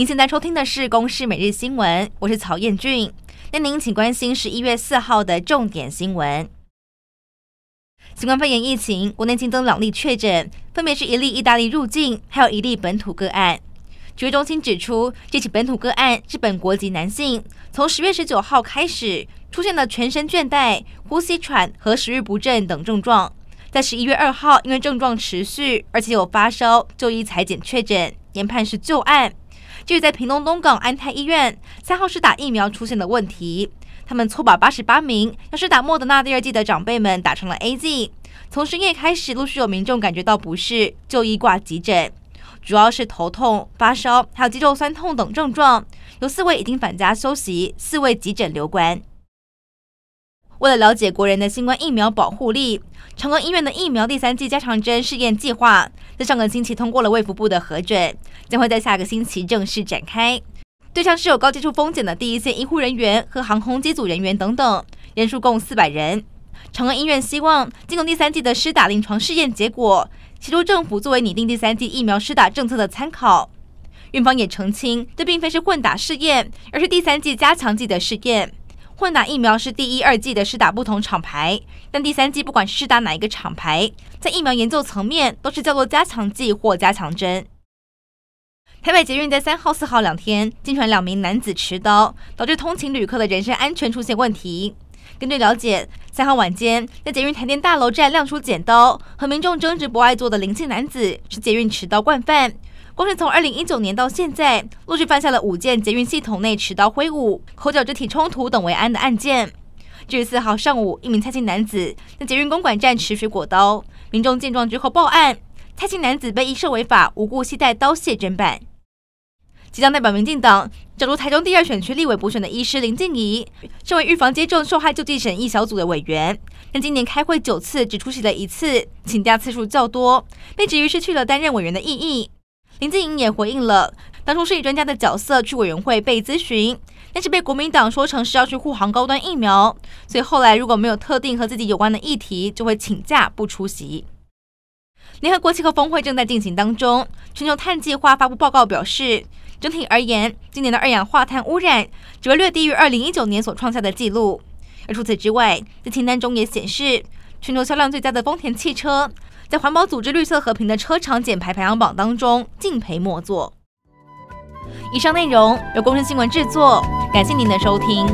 您现在收听的是《公视每日新闻》，我是曹彦俊。那您请关心十一月四号的重点新闻：新冠肺炎疫情，国内新增两例确诊，分别是一例意大利入境，还有一例本土个案。指挥中心指出，这起本土个案是本国籍男性，从十月十九号开始出现了全身倦怠、呼吸喘和食欲不振等症状，在十一月二号因为症状持续，而且有发烧，就医采检确诊，研判是旧案。至于在屏东东港安泰医院，三号是打疫苗出现的问题，他们错把八十八名要是打莫德纳第二剂的长辈们打成了 AZ。从深夜开始，陆续有民众感觉到不适，就医挂急诊，主要是头痛、发烧，还有肌肉酸痛等症状。有四位已经返家休息，四位急诊留观。为了了解国人的新冠疫苗保护力，长庚医院的疫苗第三季加强针试验计划在上个星期通过了卫福部的核准，将会在下个星期正式展开。对象是有高接触风险的第一线医护人员和航空机组人员等等，人数共四百人。长庚医院希望经过第三季的施打临床试验结果，协助政府作为拟定第三季疫苗施打政策的参考。院方也澄清，这并非是混打试验，而是第三季加强剂的试验。混打疫苗是第一、二季的施打不同厂牌，但第三季不管是打哪一个厂牌，在疫苗研究层面都是叫做加强剂或加强针。台北捷运在三号、四号两天惊传两名男子持刀，导致通勤旅客的人身安全出现问题。根据了解，三号晚间在捷运台电大楼站亮出剪刀，和民众争执不爱坐的林姓男子是捷运持刀惯犯。光是从二零一九年到现在，陆续犯下了五件捷运系统内持刀挥舞、口角肢体冲突等危安的案件。至于四号上午，一名蔡姓男子在捷运公馆站持水果刀，民众见状之后报案，蔡姓男子被依涉违法无故携带刀械侦办。即将代表民进党角逐台中第二选区立委补选的医师林静怡，身为预防接种受害救济审议小组的委员，但今年开会九次只出席了一次，请假次数较多，被质疑失去了担任委员的意义。林静颖也回应了，当初是以专家的角色去委员会被咨询，但是被国民党说成是要去护航高端疫苗，所以后来如果没有特定和自己有关的议题，就会请假不出席。联合国气候峰会正在进行当中，全球碳计划发布报告表示，整体而言，今年的二氧化碳污染只会略低于二零一九年所创下的纪录。而除此之外，在清单中也显示，全球销量最佳的丰田汽车。在环保组织绿色和平的车厂减排排行榜当中，敬陪末座。以上内容由工程新闻制作，感谢您的收听。